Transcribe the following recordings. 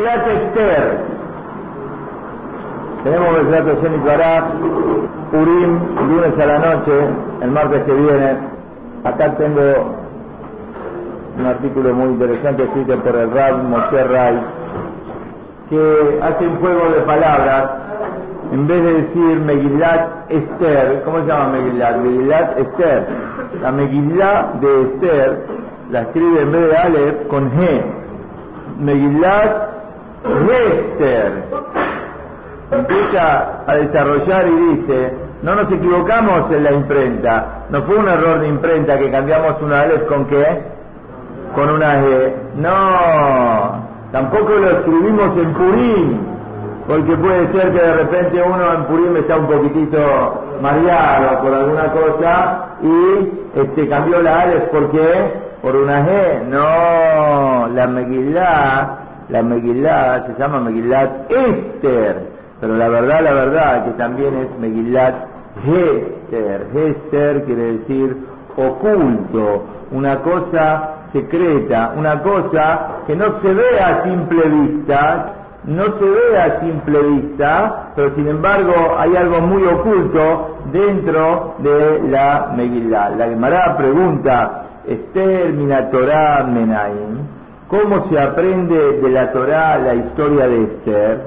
Megillat Esther. Tenemos el plato Sheni Pará, Purim, lunes a la noche, el martes que viene. Acá tengo un artículo muy interesante escrito por el Rab Moshe Ray, que hace un juego de palabras. En vez de decir Megillat Esther, ¿cómo se llama Megillat? Megillat Esther. La Megillat de Esther la escribe en vez de Aleph con G. Megillat Esther. Empieza a desarrollar y dice, no nos equivocamos en la imprenta, no fue un error de imprenta que cambiamos una Aleph con qué? Con una G. No, tampoco lo escribimos en Purim, porque puede ser que de repente uno en Purim está un poquitito mareado por alguna cosa y este cambió la Aleph ¿por qué? por una G. No, la Megilá, la Megilá se llama Megillat Esther, pero la verdad, la verdad, que también es Megillat Hester. Hester quiere decir oculto, una cosa secreta, una cosa que no se ve a simple vista, no se ve a simple vista, pero sin embargo hay algo muy oculto dentro de la Megilá. La Gemara pregunta, Esther Minatorá Menaim, cómo se aprende de la Torá la historia de Esther.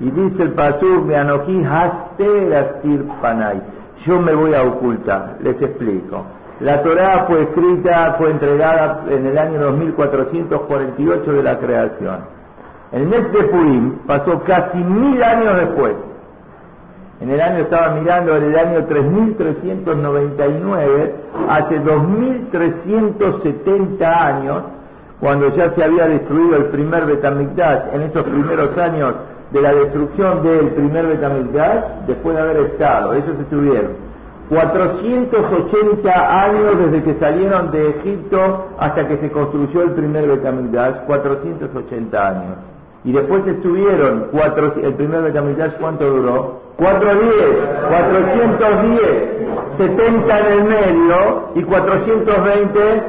Y dice el Pasuk, Meanoji Haster Astir Panay. Yo me voy a ocultar, les explico. La Torá fue escrita, fue entregada en el año 2448 de la creación. El mes de Purim pasó casi mil años después. En el año, estaba mirando, en el año 3399, hace 2370 años, cuando ya se había destruido el primer Betamigdash, en esos primeros años de la destrucción del primer Betamigdash, después de haber estado, ellos estuvieron 480 años desde que salieron de Egipto hasta que se construyó el primer Betamigdash, 480 años. Y después estuvieron, cuatro, el primer Betamigdash, ¿cuánto duró? 410, 410, 70 en el medio y 420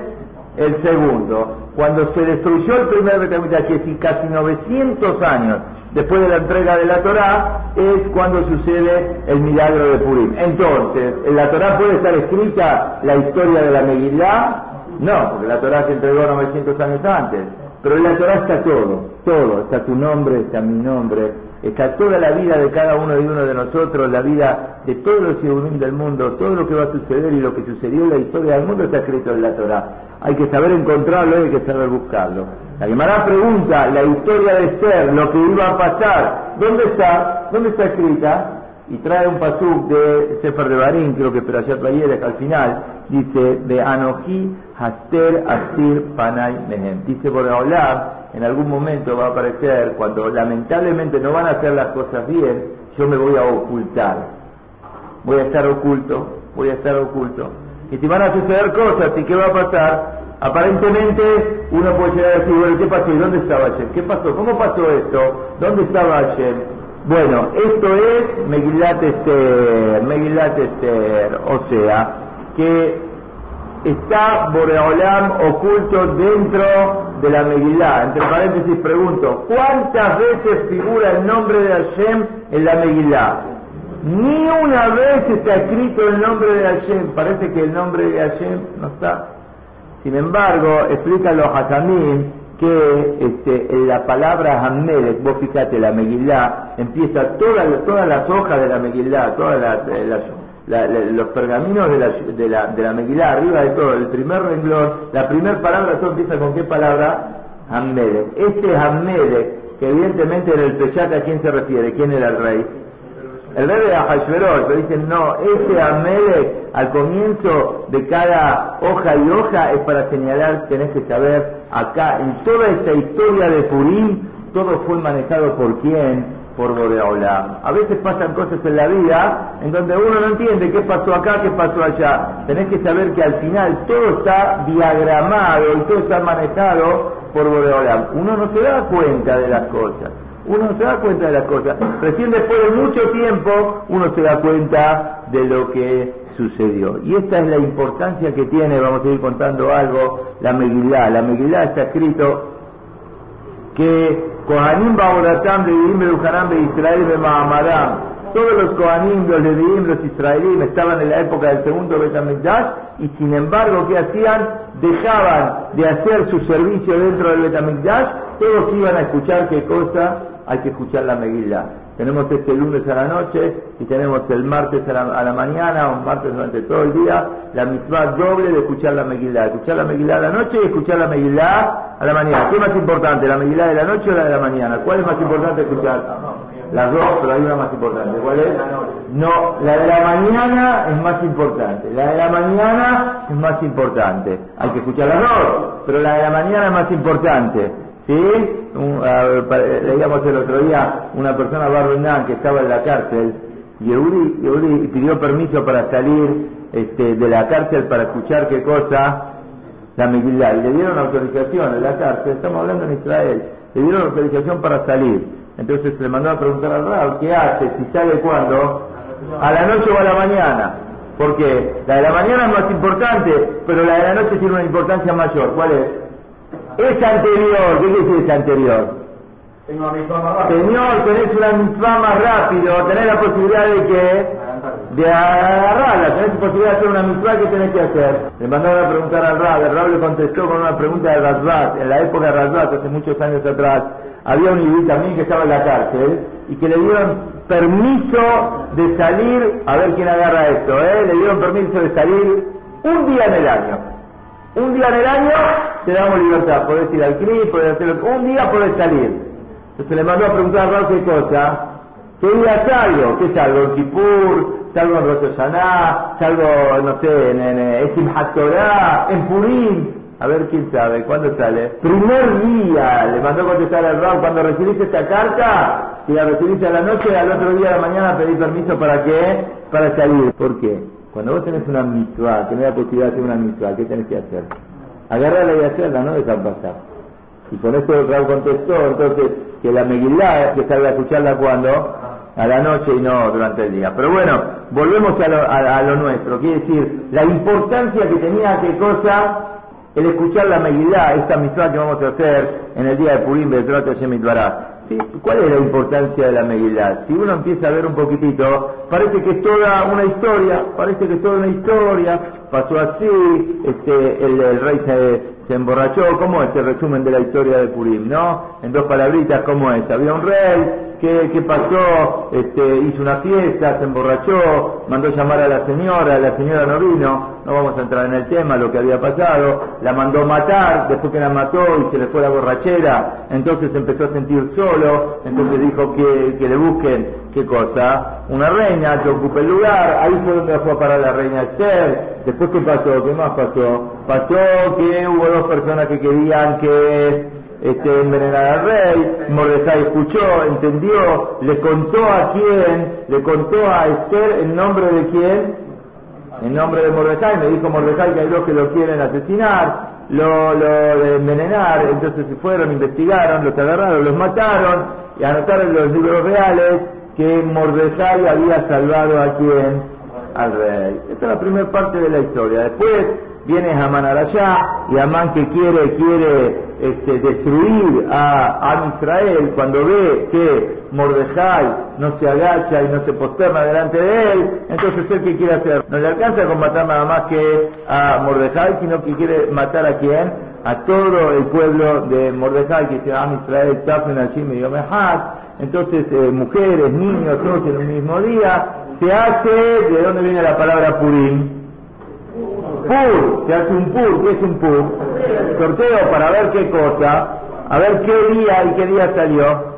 el segundo. Cuando se destruyó el primer Betamigdash, es casi 900 años después de la entrega de la Torá, es cuando sucede el milagro de Purim. Entonces, ¿en la Torá puede estar escrita la historia de la Megillah? No, porque la Torá se entregó 900 años antes. Pero en la Torah está todo, todo, está tu nombre, está mi nombre, está toda la vida de cada uno y uno de nosotros, la vida de todos los ciudadanos del mundo, todo lo que va a suceder y lo que sucedió en la historia del mundo está escrito en la Torah. Hay que saber encontrarlo y hay que saber buscarlo. La Gemara pregunta, la historia de ser, lo que iba a pasar, ¿dónde está? ¿Dónde está escrita? y trae un pasuk de Sefer de Barín, creo que pero ayer al final, dice, de Anoji Haster Asir Panay Mehem. Dice por hablar, en algún momento va a aparecer, cuando lamentablemente no van a hacer las cosas bien, yo me voy a ocultar. Voy a estar oculto, voy a estar oculto. Y si van a suceder cosas, ¿y qué va a pasar? Aparentemente uno puede llegar a decir, bueno, ¿qué pasó? ¿Y dónde estaba ayer? ¿Qué pasó? ¿Cómo pasó esto? ¿Dónde estaba ayer? Bueno, esto es Megillat Esther, o sea, que está Boreolam oculto dentro de la Megilá. Entre paréntesis pregunto, ¿cuántas veces figura el nombre de Hashem en la Megilá? Ni una vez está escrito el nombre de Hashem, parece que el nombre de Hashem no está. Sin embargo, explica los Hakamim que este, la palabra Hammelech, vos fíjate, la Megilá, empieza todas las hojas de la Megilá, todas las, los pergaminos de la, de, la, de la arriba de todo, el primer renglón, la primera palabra, todo empieza con qué palabra? Hammelech. Este Hammelech, que evidentemente en el Peshat a quién se refiere, quién era el rey, el rey de Ahashverosh, pero dicen, no, ese Amelech al comienzo de cada hoja y hoja es para señalar, tenés que saber, acá, en toda esta historia de Purim, todo fue manejado por quién? Por Boreolam. A veces pasan cosas en la vida en donde uno no entiende qué pasó acá, qué pasó allá. Tenés que saber que al final todo está diagramado y todo está manejado por Boreolam. Uno no se da cuenta de las cosas uno se da cuenta de las cosas. Recién después de mucho tiempo uno se da cuenta de lo que sucedió. Y esta es la importancia que tiene, vamos a ir contando algo, la Megilá. La Megilá está escrito que Kohanim Baoratam Leviim Berujanam Israel Bemahamaram, todos los Kohanim, los Leviim, los israelíes estaban en la época del segundo Betamigdash y sin embargo, ¿qué hacían? Dejaban de hacer su servicio dentro del Betamigdash, todos iban a escuchar qué cosa, hay que escuchar la Megillah. Tenemos este lunes a la noche y tenemos el martes a la, mañana o martes durante todo el día la misma doble de escuchar la Megillah. Escuchar la Megillah a la noche y escuchar la Megillah a la mañana. ¿Qué es más importante, la Megillah de la noche o la de la mañana? ¿Cuál es más importante escuchar? Las dos, pero hay una más importante. ¿Cuál es? No, la de la mañana es más importante. La de la mañana es más importante. Hay que escuchar las dos, pero la de la mañana es más importante. ¿Sí? leíamos el otro día una persona Barbenán que estaba en la cárcel y Euri, pidió permiso para salir este, de la cárcel para escuchar qué cosa la Megillah y le dieron autorización en la cárcel, estamos hablando en Israel, le dieron autorización para salir. Entonces le mandó a preguntar al Rab, ¿qué hace? Si sale cuándo? A la noche o a la mañana. Porque la de la mañana es más importante, pero la de la noche tiene una importancia mayor. ¿Cuál es? Es anterior. ¿Qué quiere decir es anterior? Señor, tenés una misma más rápido, tenés la posibilidad de que de agarrarla, tenés la posibilidad de hacer una misma que tenés que hacer. Le mandaron a preguntar al Rab, el Rab le contestó con una pregunta de Razbat, en la época de Razbat, hace muchos años atrás, había un ibí también que estaba en la cárcel y que le dieron permiso de salir, a ver quién agarra esto, ¿eh? le dieron permiso de salir un día en el año. Un día en el año te damos libertad, podés ir al CRI, podés hacerlo, un día podés salir. Entonces le mandó a preguntar a qué cosa, ¿qué día salgo? ¿Qué salgo? ¿En Kipur? ¿Salgo en Rosh ¿Salgo, no sé, en, en, en ¿En Purim? A ver quién sabe, ¿cuándo sale? Primer día, le mandó a contestar al Raúl, cuando recibiste esta carta, si la recibiste a la noche, al otro día de la mañana pedí permiso para qué? Para salir. ¿Por qué? Cuando vos tenés una mitzvah, tenés la posibilidad de hacer una mitzvah, ¿qué tenés que hacer? Agarrarla y hacerla, no dejar pasar. Y con esto el Raúl contestó, entonces, que la Megillah, que salga a escucharla cuando? A la noche y no durante el día. Pero bueno, volvemos a lo, a lo nuestro. Quiere decir, la importancia que tenía qué cosa el escuchar la Megillah, esta misión que vamos a hacer en el día de Purim, de Hashem ¿Sí? ¿Cuál es la importancia de la Megillah? Si uno empieza a ver un poquitito, parece que es toda una historia, parece que es toda una historia, pasó así, este, el, rey se, emborrachó, ¿cómo es el resumen de la historia de Purim, no? En dos palabritas, ¿cómo es? Había un rey, ¿Qué, pasó? Este, hizo una fiesta, se emborrachó, mandó llamar a la señora, la señora no vino, no vamos a entrar en el tema, lo que había pasado, la mandó matar, después que la mató y se le fue la borrachera, entonces empezó a sentir solo, entonces dijo que, que le busquen, ¿qué cosa? Una reina que ocupe el lugar, ahí fue donde fue a parar la reina Esther, después ¿qué pasó? ¿Qué más pasó? Pasó que hubo dos personas que querían que este, envenenar al rey, Mordecai escuchó, entendió, le contó a quién, le contó a Esther en nombre de quién, en nombre de Mordecai, me dijo Mordecai que hay dos que lo quieren asesinar, lo, lo envenenar, entonces se fueron, investigaron, los agarraron, los mataron y anotaron los libros reales que Mordecai había salvado a quién, al rey. Esta es la primera parte de la historia. Después viene Haman allá y Amán que quiere, quiere este, destruir a, a, Israel cuando ve que Mordejai no se agacha y no se posterna delante de él, entonces él que quiere hacer, no le alcanza con matar nada más que a Mordejai, sino que quiere matar a quién, a todo el pueblo de Mordejai, que se llama Israel, Tafin, Hashim y entonces eh, mujeres, niños, todos en un mismo día, se hace, ¿de dónde viene la palabra Purim? Pur, se hace un pur, ¿qué es un pur? Sorteo para ver qué cosa, a ver qué día y qué día salió.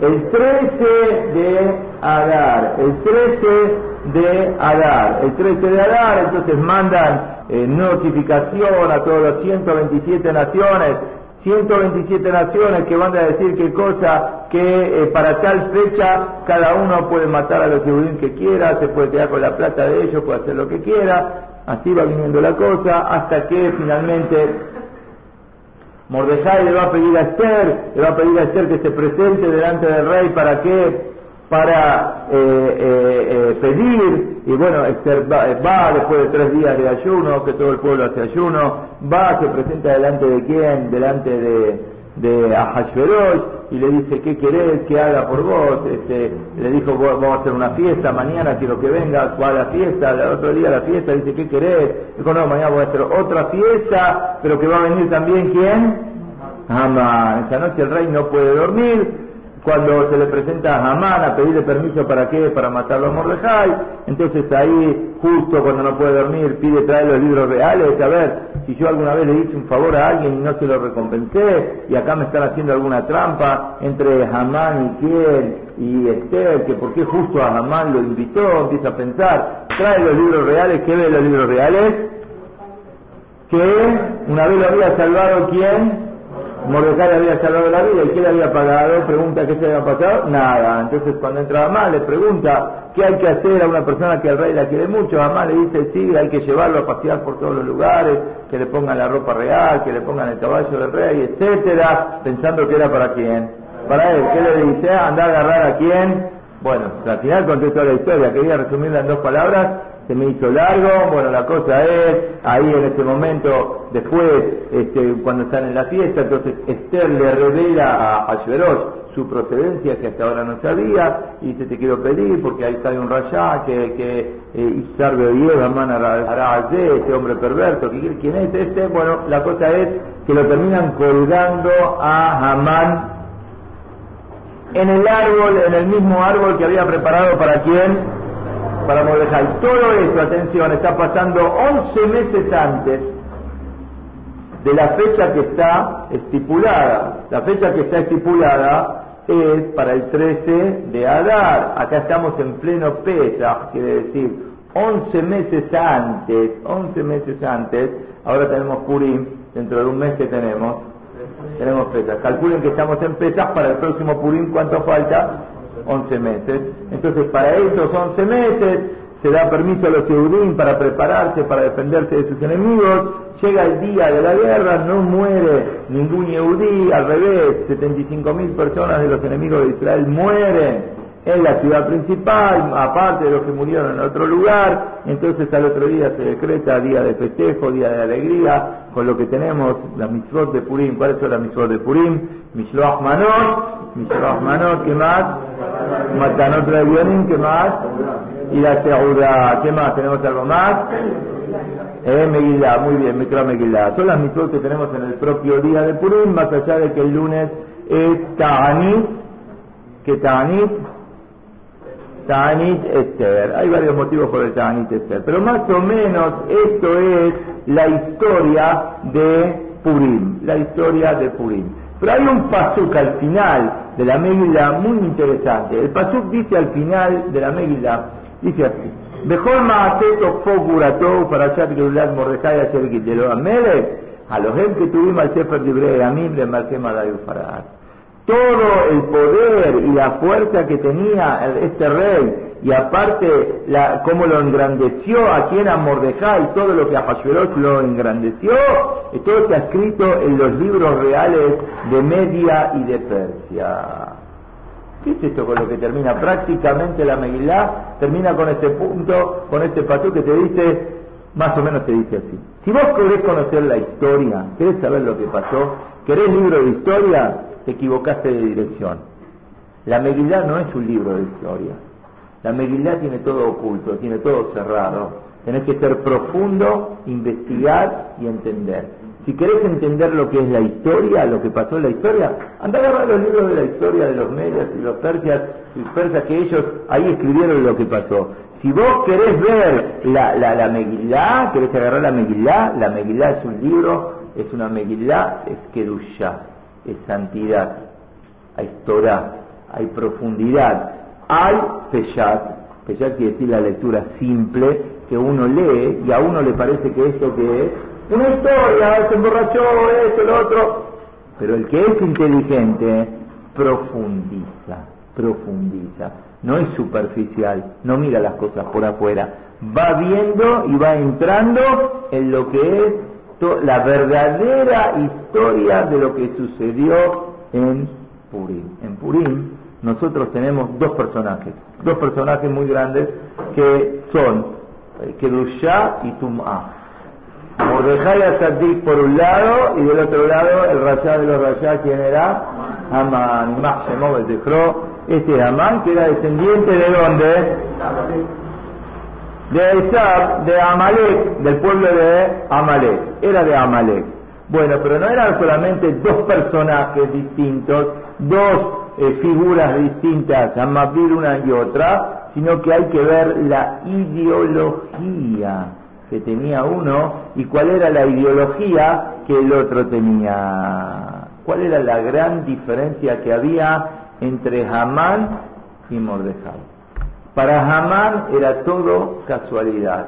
El 13 de Adar, el 13 de Adar, el 13 de Adar, entonces mandan eh, notificación a todos los 127 naciones 127 naciones que van a decir qué cosa, que eh, para tal fecha cada uno puede matar a los judíos que quiera, se puede quedar con la plata de ellos, puede hacer lo que quiera, así va viniendo la cosa, hasta que finalmente Mordejai le va a pedir a Esther, le va a pedir a Esther que se presente delante del rey para que para eh, eh, eh, pedir, y bueno, Esther va, después de tres días de ayuno, que todo el pueblo hace ayuno, va, se presenta delante de quién, delante de, de y le dice, ¿qué querés que haga por vos? Este, le dijo, vamos a hacer una fiesta, mañana quiero que vengas, a la fiesta, el otro día la fiesta, dice, ¿qué querés? Dijo, no, mañana voy a hacer otra fiesta, pero que va a venir también quién? Amán. Esa noche el rey no puede dormir, cuando se le presenta a Hamán a pedirle permiso para qué, para matarlo a Mordejai, entonces ahí, justo cuando no puede dormir, pide traer los libros reales, a ver, si yo alguna vez le hice un favor a alguien y no se lo recompensé, y acá me están haciendo alguna trampa entre Hamán y quién, y Esther, que por qué justo a Hamán lo invitó, empieza a pensar, trae los libros reales, ¿qué ve los libros reales? Que una vez lo había salvado quién? Mordecai había salvado la vida y ¿qué le había pagado? Pregunta qué se había pasado, nada. Entonces cuando entra Amá le pregunta qué hay que hacer a una persona que el rey la quiere mucho. Amá le dice sí, hay que llevarlo a pasear por todos los lugares, que le pongan la ropa real, que le pongan el caballo del rey, etcétera, pensando que era para quién. Para él, ¿qué le dice? Anda a agarrar a quién. Bueno, al final contestó la historia, quería resumirla en dos palabras se me hizo largo, bueno, la cosa es, ahí en este momento, después, este, cuando están en la fiesta, entonces Esther le revela a, a su procedencia que hasta ahora no sabía, y dice, te quiero pedir, porque ahí está un rayá, que, que eh, Isarbe hará este hombre perverso, quién es este, bueno, la cosa es que lo terminan colgando a Hamán en el árbol, en el mismo árbol que había preparado para quién, para Mordejai. Todo esto, atención, está pasando 11 meses antes de la fecha que está estipulada. La fecha que está estipulada es para el 13 de Adar. Acá estamos en pleno pesa, quiere decir 11 meses antes, 11 meses antes, ahora tenemos Purim, dentro de un mes que tenemos, tenemos Pesach. Calculen que estamos en Pesach, para el próximo Purim, ¿cuánto falta? 11 meses. Entonces, para esos 11 meses se da permiso a los Yehudim para prepararse, para defenderse de sus enemigos. Llega el día de la guerra, no muere ningún Yehudí, al revés, 75 mil personas de los enemigos de Israel mueren en la ciudad principal, aparte de los que murieron en otro lugar, entonces al otro día se decreta día de festejo, día de alegría, con lo que tenemos, la mitzvot de Purim, ¿cuáles son las mitzvot de Purim? Mishloach Manot, Mishloach Manot, ¿qué más? Matanot Rebionim, ¿qué más? Y la Seuda, ¿qué más? ¿Tenemos algo más? Eh, Megillah, muy bien, Mikra Megillah. Son las mitzvot que tenemos en el propio día de Purim, más allá de que el lunes es Ta'anit, que Ta'anit Ta'anit Esther. Hay varios motivos por el Ta'anit Esther, pero más o menos esto es la historia de Purim, la historia de Purim. Pero hay un pasuk al final de la Megillah muy interesante. El pasuk dice al final de la Megillah, dice así, Mejor Maaseto Fogurato para allá que Mordecai Asher Gitelo Amelech, a los que tuvimos al Sefer Libre Amim le marqué Madayu Farad todo el poder y la fuerza que tenía este rey y aparte la, cómo lo engrandeció a quien a Mordejai, todo lo que a Hashverosh lo engrandeció, todo está escrito en los libros reales de Media y de Persia. ¿Qué es esto con lo que termina? Prácticamente la Megilá termina con este punto, con este paso que te dice, más o menos te dice así. Si vos querés conocer la historia, querés saber lo que pasó, querés libro de historia, te equivocaste de dirección. La Megilá no es un libro de historia. La Megilá tiene todo oculto, tiene todo cerrado. Tenés que ser profundo, investigar y entender. Si querés entender lo que es la historia, lo que pasó en la historia, anda a agarrar los libros de la historia de los medios y los persias, y persas que ellos ahí escribieron lo que pasó. Si vos querés ver la, la, la Megilá, querés agarrar la Megilá, la Megilá es un libro, es una Megilá, es Kedushá es santidad, hay Torah, hay profundidad, hay Peshat, Peshat quiere decir la lectura simple que uno lee y a uno le parece que esto que es una historia, se emborrachó, esto, lo otro, pero el que es inteligente profundiza, profundiza, no es superficial, no mira las cosas por afuera, va viendo y va entrando en lo que es la verdadera historia de lo que sucedió en Purim. En Purim nosotros tenemos dos personajes, dos personajes muy grandes que son eh, Kedushá y Tum'ah. Mordejai Azadik por un lado y del otro lado el rayá de los rayá, ¿quién era? Amán, Mahshemov el Este es Amán que era descendiente de dónde? De Esab, de Amalek, del pueblo de Amalek. Era de Amalek. Bueno, pero no eran solamente dos personajes distintos, dos eh, figuras distintas, Amabir una y otra, sino que hay que ver la ideología que tenía uno y cuál era la ideología que el otro tenía. ¿Cuál era la gran diferencia que había entre Hamán y Mordejai? Para Hamán era todo casualidad.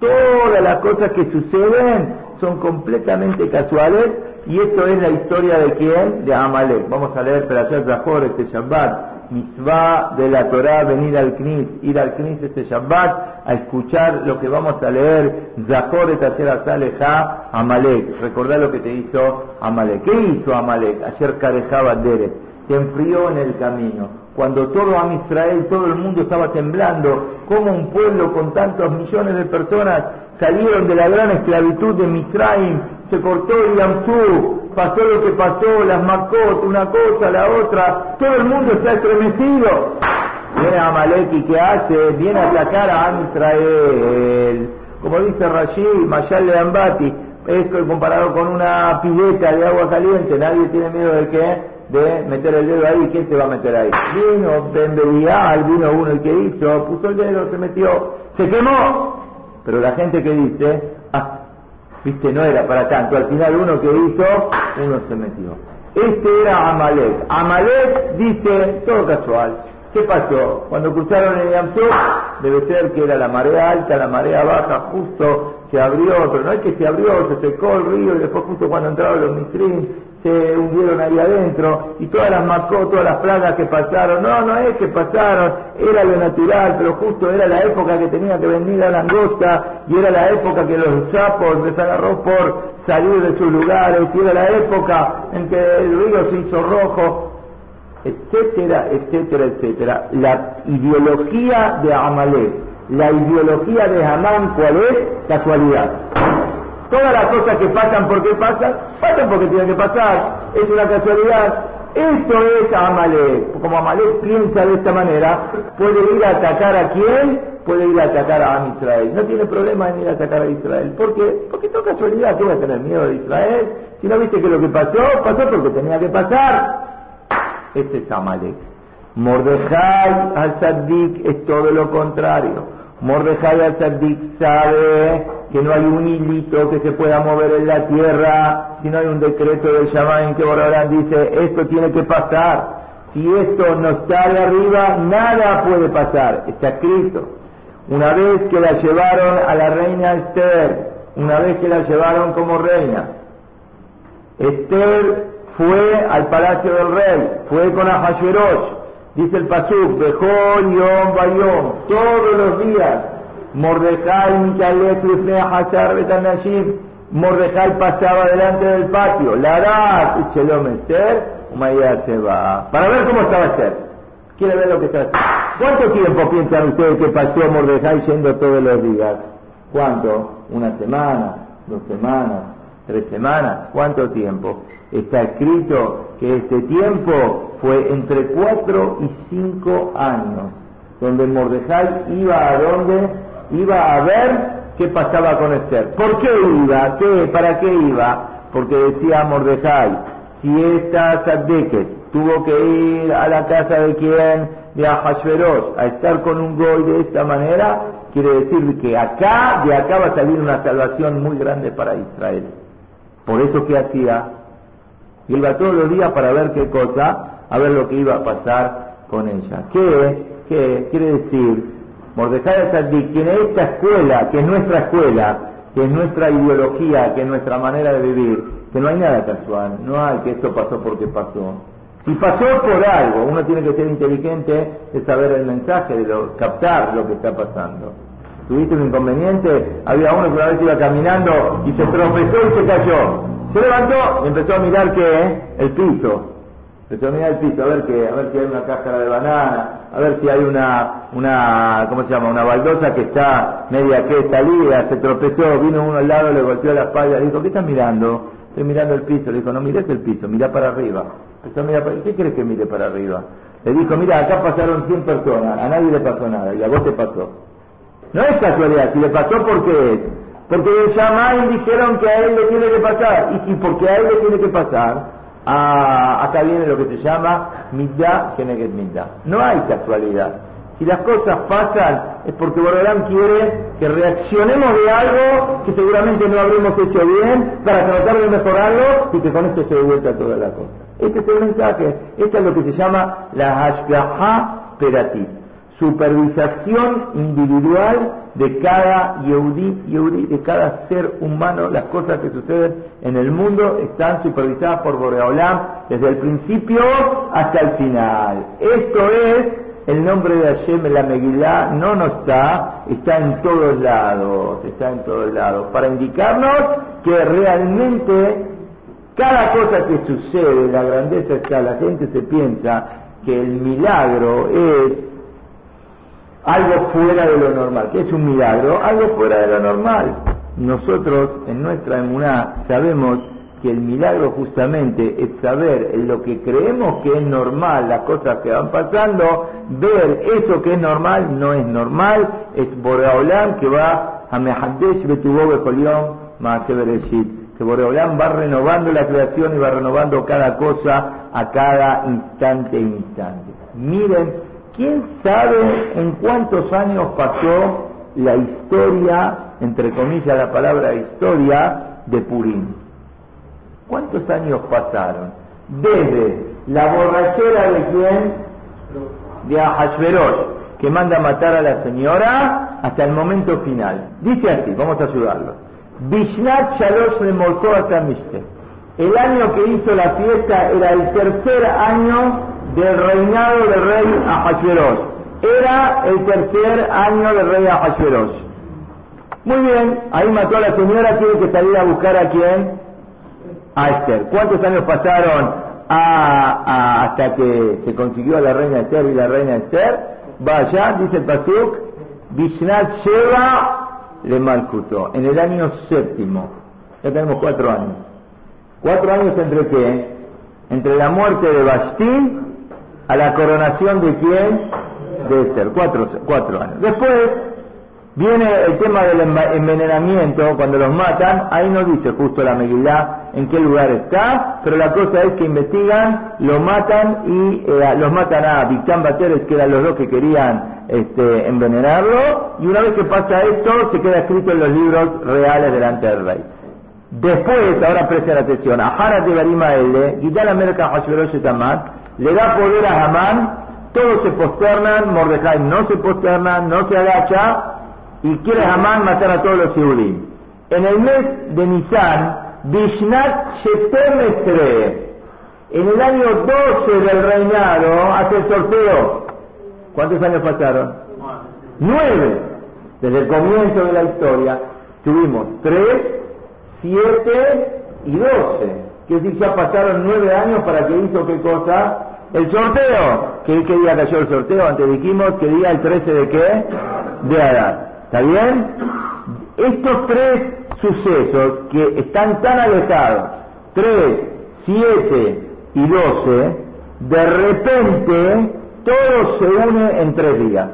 Todas las cosas que suceden son completamente casuales y esto es la historia de quién? De Amalek. Vamos a leer Perashat Zahor este Shabbat mitzvah de la Torah venir al Knis, ir al Knis este Shabbat a escuchar lo que vamos a leer, Zahor et Aleja Amalek. Recordá lo que te hizo Amalek. ¿Qué hizo Amalek? Ayer Karejaba Deret. Se enfrió en el camino. Cuando todo a Israel, todo el mundo estaba temblando, como un pueblo con tantos millones de personas salieron de la gran esclavitud de Misraim, se cortó el Yamsú, pasó lo que pasó, las Makot, una cosa, la otra, todo el mundo está estremecido. Viene Amalek y ¿qué hace? Viene a atacar a Israel. Como dice Rashid, Mayal de Ambati, esto comparado con una pileta de agua caliente, nadie tiene miedo de qué? De meter el dedo ahí, ¿quién se va a meter ahí? Vino Ben vino uno el que hizo, puso el dedo, se metió, se quemó. Pero la gente que dice, ah, viste, no era para tanto. Al final uno que hizo, uno se metió. Este era Amalek. Amalek dice, todo casual. ¿Qué pasó? Cuando cruzaron el Yamsú, debe ser que era la marea alta, la marea baja, justo se abrió, pero no es que se abrió, se secó el río y después justo cuando entraron los Mistrín se hundieron ahí adentro y todas las mascotas, todas las plagas que pasaron, no, no es que pasaron, era lo natural, pero justo era la época que tenía que venir la langosta y era la época que los sapos les agarró por salir de sus lugares y era la época en que el río se hizo rojo, etcétera, etcétera, etcétera. La ideología de Amalek, la ideología de Hamán, ¿cuál es? Casualidad. Todas las cosas que pasan, ¿por qué pasan? Pasan porque tienen que pasar. Es una casualidad. Esto es Amalek. Como Amalek piensa de esta manera, puede ir a atacar a quién? Puede ir a atacar a Israel. No tiene problema en ir a atacar a Israel. ¿Por qué? Porque es casualidad. ¿Qué va a tener miedo de Israel? Si no viste que lo que pasó, pasó porque tenía que pasar. Este es Amalek. Mordejai al-Saddik es todo lo contrario. Mordejai al-Saddik sabe que no hay un hilito que se pueda mover en la tierra, si no hay un decreto del Shaman que Borarán dice, esto tiene que pasar. Si esto no está de arriba, nada puede pasar. Está escrito. Una vez que la llevaron a la reina Esther, una vez que la llevaron como reina, Esther fue al palacio del rey, fue con Ahasuerus, dice el Pasuk, Bejol, Yom, Bayom, todos los días, Mordecai, Micalet, Hazar, Betanashim, Mordecai pasaba delante del patio, Larat, Shelom Esther, Umaya se va, para ver cómo estaba Esther. Quiere ver lo que está ¿Cuánto tiempo piensan ustedes que pasó Mordecai yendo todos los días? ¿Cuánto? ¿Una semana? ¿Dos semanas? ¿Tres semanas? ¿Cuánto tiempo? Está escrito que este tiempo fue entre cuatro y cinco años, donde Mordejai iba a donde iba a ver qué pasaba con Esther. ¿Por qué iba? ¿Qué? ¿Para qué iba? Porque decía Mordejai, si esta Sadeket tuvo que ir a la casa de quien, de Ahasveros, a estar con un goy de esta manera, quiere decir que acá, de acá va a salir una salvación muy grande para Israel. Por eso que hacía, iba todos los días para ver qué cosa, a ver lo que iba a pasar con ella. ¿Qué? ¿Qué quiere decir? Mordecai Saddik tiene esta escuela, que es nuestra escuela, que es nuestra ideología, que es nuestra manera de vivir, que no hay nada casual, no hay que esto pasó porque pasó. Si pasó por algo, uno tiene que ser inteligente de saber el mensaje, de captar lo que está pasando. Tuviste un inconveniente, había uno que una vez iba caminando y se tropezó y se cayó. Se levantó y empezó a mirar que el piso. Empezó a mirar el piso, a ver qué, a ver si hay una cáscara de banana, a ver si hay una, una, ¿cómo se llama? Una baldosa que está media que salida, se tropezó, vino uno al lado, le golpeó la espalda, dijo, ¿qué estás mirando? Estoy mirando el piso, le dijo, no mires el piso, mira para arriba. Empezó a mirar para, ¿qué crees que mire para arriba? Le dijo, mira, acá pasaron 100 personas, a nadie le pasó nada, y a vos te pasó. No es casualidad, si le pasó, ¿por qué es? Porque el Shammai dijeron que a él le tiene que pasar, y porque a él le tiene que pasar, Ah, acá viene lo que se llama midá geneget midá. No hay casualidad. Si las cosas pasan es porque Borolán quiere que reaccionemos de algo que seguramente no habremos hecho bien para tratar de mejorarlo y que con esto se devuelva toda la cosa. Este es el mensaje. Esto es lo que se llama la hashgaha peratit supervisación individual de cada Yehudi, Yehudi, de cada ser humano, las cosas que suceden en el mundo están supervisadas por Boreolam desde el principio hasta el final. Esto es el nombre de Hashem en la Megillah, no nos está, está en todos lados, está en todos lados, para indicarnos que realmente cada cosa que sucede, la grandeza está, la gente se piensa que el milagro es algo fuera de lo normal. ¿Qué es un milagro? Algo fuera de lo normal. Nosotros en nuestra emuná sabemos que el milagro justamente es saber lo que creemos que es normal, las cosas que van pasando, ver eso que es normal no es normal, es Boreolam que va a Mehadesh Betubo Bejolión que Boreolam va renovando la creación y va renovando cada cosa a cada instante instante. Miren ¿Quién sabe en cuántos años pasó la historia, entre comillas la palabra historia, de Purim? ¿Cuántos años pasaron? Desde la borrachera de quién? De Ahashverosh, que manda a matar a la señora, hasta el momento final. Dice así, vamos a ayudarlo. Bishnat Shalosh le El año que hizo la fiesta era el tercer año del reinado del rey Ahasueros. Era el tercer año del rey Ahasueros. Muy bien, ahí mató a la señora, tiene que salir a buscar a quién? A Esther. ¿Cuántos años pasaron hasta que se consiguió a la reina Esther y la reina Esther? Vaya, dice el Pasuk, Vishnat Sheva le malcutó, en el año séptimo. Ya tenemos cuatro años. ¿Cuatro años entre qué? Entre la muerte de Bastín a la coronación de quién? De Esther, cuatro, cuatro años. Después viene el tema del envenenamiento, cuando los matan, ahí no dice justo la Megilá en qué lugar está, pero la cosa es que investigan, lo matan y eh, los matan a Victán Bateres, que eran los dos que querían este, envenenarlo, y una vez que pasa esto, se queda escrito en los libros reales delante del rey. Después, ahora presten atención, a Harat de Garima L, Gitana Merka Hashverosh le da poder a Hamán, todos se posternan, Mordecai no se posterna, no se agacha, y quiere Hamán matar a todos los Yehudim. En el mes de Nisan, Vishnat Shetem en el año 12 del reinado, hace el sorteo. ¿Cuántos años pasaron? Nueve. Desde el comienzo de la historia tuvimos tres, siete y doce. Quiere decir, ya pasaron nueve años para que hizo qué cosa? El sorteo. ¿Qué, ¿Qué, día cayó el sorteo? Antes dijimos que día el 13 de qué? De Adán. ¿Está bien? Estos tres sucesos que están tan alejados, 3, 7 y 12, de repente todo se une en tres días.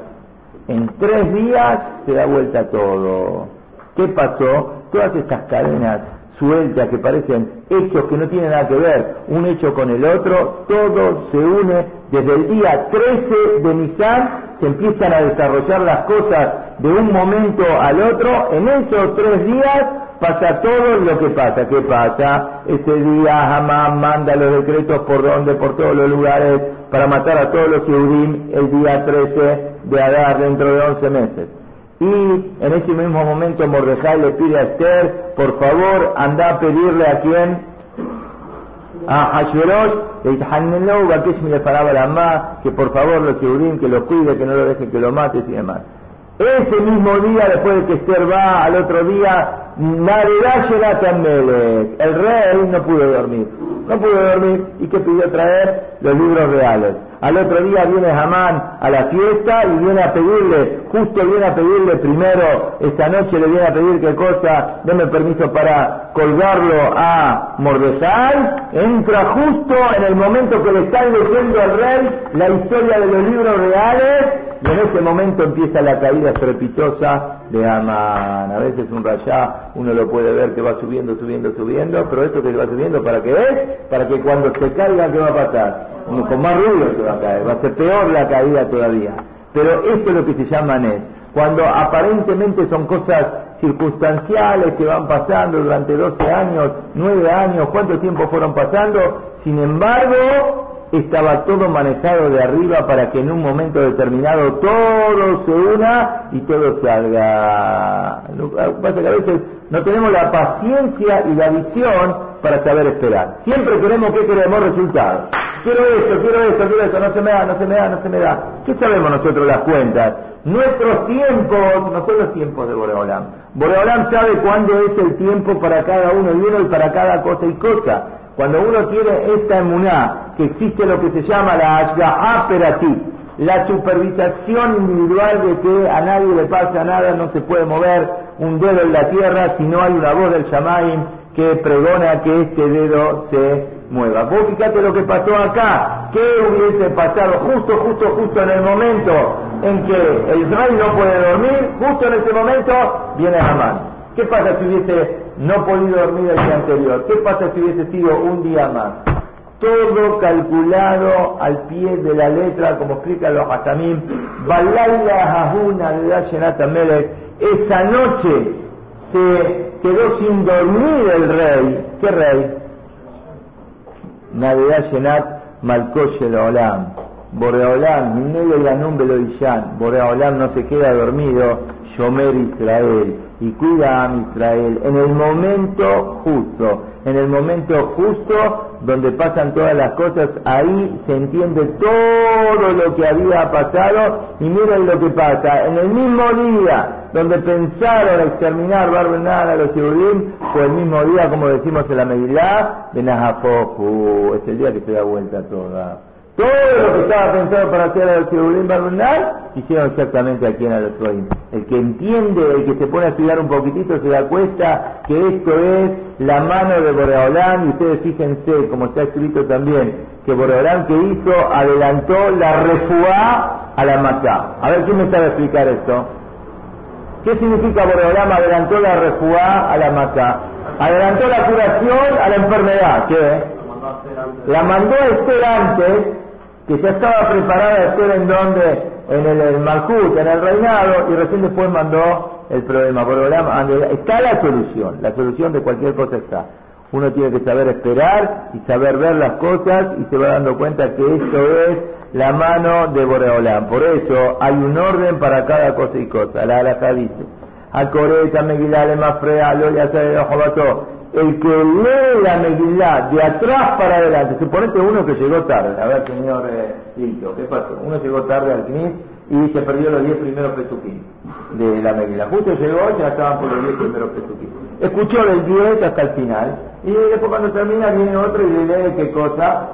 En tres días se da vuelta todo. ¿Qué pasó? Todas estas cadenas sueltas que parecen hechos que no tienen nada que ver un hecho con el otro, todo se une desde el día 13 de Nisan, se empiezan a desarrollar las cosas de un momento al otro, en esos tres días pasa todo lo que pasa. ¿Qué pasa? Ese día Hamán manda los decretos por donde, por todos los lugares, para matar a todos los Yehudim el día 13 de Adar, dentro de 11 meses. Y en ese mismo momento Mordejai le pide a Esther, por favor, anda a pedirle a quién, a Hashverosh, le paraba la más, que por favor lo Yehudim, que lo cuide, que no lo deje que lo mate y demás. Ese mismo día, después de que Esther va, al otro día. El rey no pudo dormir. No pudo dormir. ¿Y qué pidió traer? Los libros reales. Al otro día viene Hamán a la fiesta y viene a pedirle, justo viene a pedirle primero, esta noche le viene a pedir qué cosa, deme permiso para colgarlo a Mordecai, entra justo en el momento que le están leyendo al rey la historia de los libros reales y en ese momento empieza la caída estrepitosa de Amán. A veces un rayá uno lo puede ver que va subiendo, subiendo, subiendo, pero esto que va subiendo, ¿para qué es? Para que cuando se caiga, ¿qué va a pasar? Con más ruido se va a caer, va a ser peor la caída todavía. Pero esto es lo que se llama NES. Cuando aparentemente son cosas circunstanciales que van pasando durante 12 años, 9 años, cuánto tiempo fueron pasando, sin embargo, estaba todo manejado de arriba para que en un momento determinado todo se una y todo salga. Pasa que a veces no tenemos la paciencia y la visión para saber esperar. Siempre queremos que queremos resultados quiero esto, quiero esto, quiero esto, no se me da, no se me da, no se me da. ¿Qué sabemos nosotros las cuentas? Nuestros tiempos no son los tiempos de Boreolam. Boreolam sabe cuándo es el tiempo para cada uno y uno y para cada cosa y cosa. Cuando uno tiene esta emuná, que existe lo que se llama la ashga'a la supervisación individual de que a nadie le pasa nada, no se puede mover un dedo en la tierra si no hay una voz del Shamaim que pregona que este dedo se mueva. Vos fíjate lo que pasó acá. ¿Qué hubiese pasado justo, justo, justo en el momento en que el Israel no puede dormir? Justo en ese momento viene Amán. ¿Qué pasa si hubiese no podido dormir el día anterior? ¿Qué pasa si hubiese sido un día más? Todo calculado al pie de la letra, como explica los Hatamim. Esa noche se quedó sin dormir el rey. ¿Qué rey? Navidad Shenat Malkoshe Olam. Boreolam, Minele Yanum Beloishan. Boreolam no se queda dormido, Shomer Israel. Y cuida a Israel en el momento justo. En el momento justo donde pasan todas las cosas, ahí se entiende todo lo que había pasado y miren lo que pasa. En el mismo día donde pensaron exterminar Barbenán a los Yehudim, fue el mismo día, como decimos en la Megilá, de Najafoku, es el día que se da vuelta toda. Todo lo que estaba pensado para hacer a los Yehudim Barbenán, hicieron exactamente aquí en Alosoim. El que entiende, el que se pone a estudiar un poquitito, se da cuenta que esto es la mano de Boreolán, y ustedes fíjense, como está escrito también, que Boreolán que hizo, adelantó la refuá a la Macá. A ver, ¿quién me sabe explicar esto? ¿Qué significa Boreolam adelantó la refuá a la maca? Adelantó la curación a la enfermedad. ¿Qué? La mandó a Esther antes, que ya estaba preparada Esther en donde, en el, el en el reinado, y recién después mandó el problema. Está la solución, la solución de cualquier cosa está. Uno tiene que saber esperar y saber ver las cosas y se va dando cuenta que esto es la mano de Boreolán. Por eso hay un orden para cada cosa y cosa. La alhaja dice, Acoreta Megilá le Mafrea, Loya El que lee la Megilá de atrás para adelante, suponete uno que llegó tarde, a ver señor eh, ¿qué pasó? Uno llegó tarde al CNIS y se perdió los 10 primeros pesuquín de la Megilá. Justo llegó, ya estaban por los 10 primeros pesuquín. Escuchó del 10 hasta el final y después cuando termina viene otro y le lee qué cosa,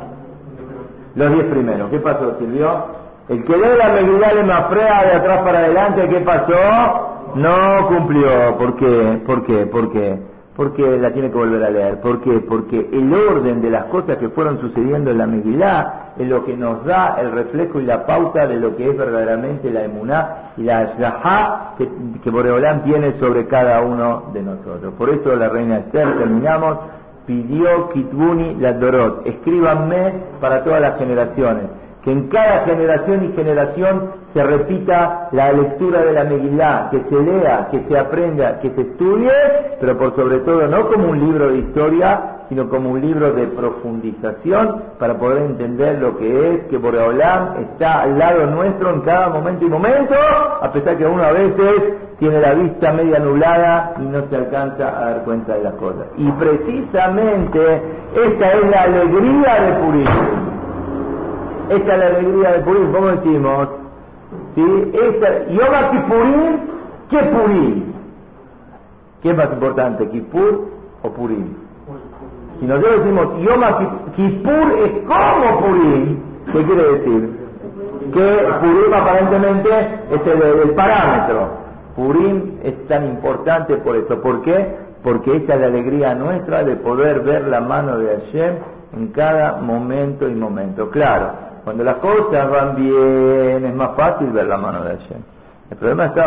los diez primeros. ¿Qué pasó, Silvio? El que lee la Megilá de Mafrea de atrás para adelante, ¿qué pasó? No cumplió. ¿Por qué? ¿Por qué? ¿Por qué? Porque la tiene que volver a leer. ¿Por qué? Porque el orden de las cosas que fueron sucediendo en la Megilá es lo que nos da el reflejo y la pauta de lo que es verdaderamente la emuná y la shahá que, que Boreolán tiene sobre cada uno de nosotros. Por eso la reina Esther terminamos pidió Kitbuni la Dorot, escríbanme para todas las generaciones, que en cada generación y generación se repita la lectura de la Megilá, que se lea, que se aprenda, que se estudie, pero por sobre todo no como un libro de historia, sino como un libro de profundización para poder entender lo que es que Boreolam está al lado nuestro en cada momento y momento, a pesar que uno a veces tiene la vista media nublada y no se alcanza a dar cuenta de las cosas. Y precisamente esta es la alegría de Purim. Esta es la alegría de Purim, ¿cómo decimos? ¿Sí? Esta, Yom Kippurim, ¿qué Purim? ¿Qué es más importante, Kippur o Purim? Si nosotros decimos Yom Kippur es como Purim, ¿qué quiere decir? Que Purim aparentemente es el, parámetro. Purim es tan importante por eso. ¿Por qué? Porque esa es la alegría nuestra de poder ver la mano de Hashem en cada momento y momento. Claro, cuando las cosas van bien es más fácil ver la mano de Hashem. El problema está,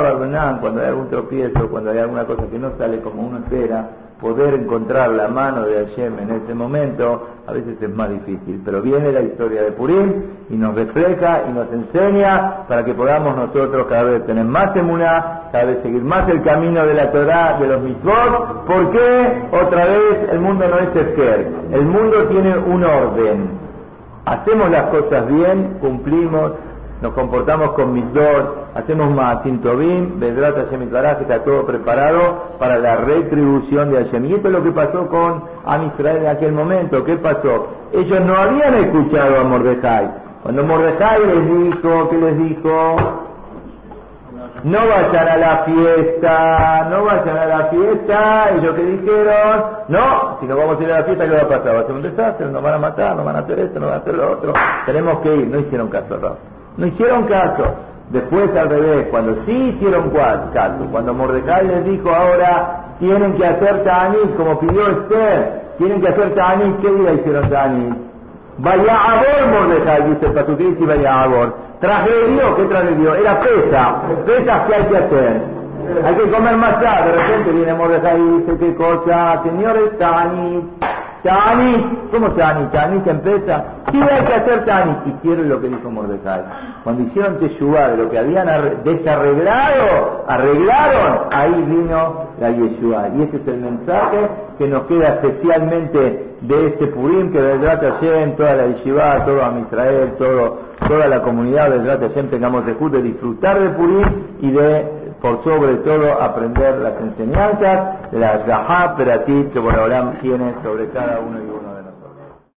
cuando hay algún tropiezo, cuando hay alguna cosa que no sale como uno espera, poder encontrar la mano de Hashem en ese momento, a veces es más difícil. Pero viene la historia de Purim y nos refleja y nos enseña para que podamos nosotros cada vez tener más emuná, cada vez seguir más el camino de la Torah, de los mitzvot. ¿Por qué? Otra vez el mundo no es esquer. El mundo tiene un orden. Hacemos las cosas bien, cumplimos, nos comportamos con mis dos, hacemos Maasim Tobim, Vedrat Hashem que está todo preparado para la retribución de Hashem. Y esto es lo que pasó con Am Israel en aquel momento. ¿Qué pasó? Ellos no habían escuchado a Mordejai. Cuando Mordejai les dijo, ¿qué les dijo? No vayan a la fiesta, no vayan a la fiesta. Ellos que dijeron, no, si no vamos a ir a la fiesta, ¿qué va a pasar? Va a ser un desastre, nos van a matar, nos van a hacer esto, nos van a hacer lo otro. Tenemos que ir. No hicieron caso, Rafa. No hicieron caso. Después al revés, cuando sí hicieron caso, cuando Mordecai les dijo ahora tienen que hacer Ta'anit, como pidió Esther, tienen que hacer Ta'anit, ¿qué día hicieron Ta'anit? Vaya a ver Mordecai, dice el Patuquís y vaya a ver. Tragedió, ¿qué tragedió? Era pesa, pesa que hay que hacer. Hay que comer más allá, de repente viene Mordecai y dice, ¿qué cosa? Señores, Ta'anit. Ta'anit, ¿cómo Ta'anit? Ta'anit empieza. ¿Qué hay que hacer Ta'anit? Hicieron lo que dijo Mordecai. Cuando hicieron Teshuvah de lo que habían desarreglado, arreglaron, ahí vino la Yeshua. Y ese es el mensaje que nos queda especialmente de este Purim que vendrá Hashem, toda la Yeshua, todo a toda la comunidad vendrá Hashem, tengamos de disfrutar de Purim y de por sobre todo aprender las enseñanzas las Gahá Peratit que Boraholam tiene sobre cada uno de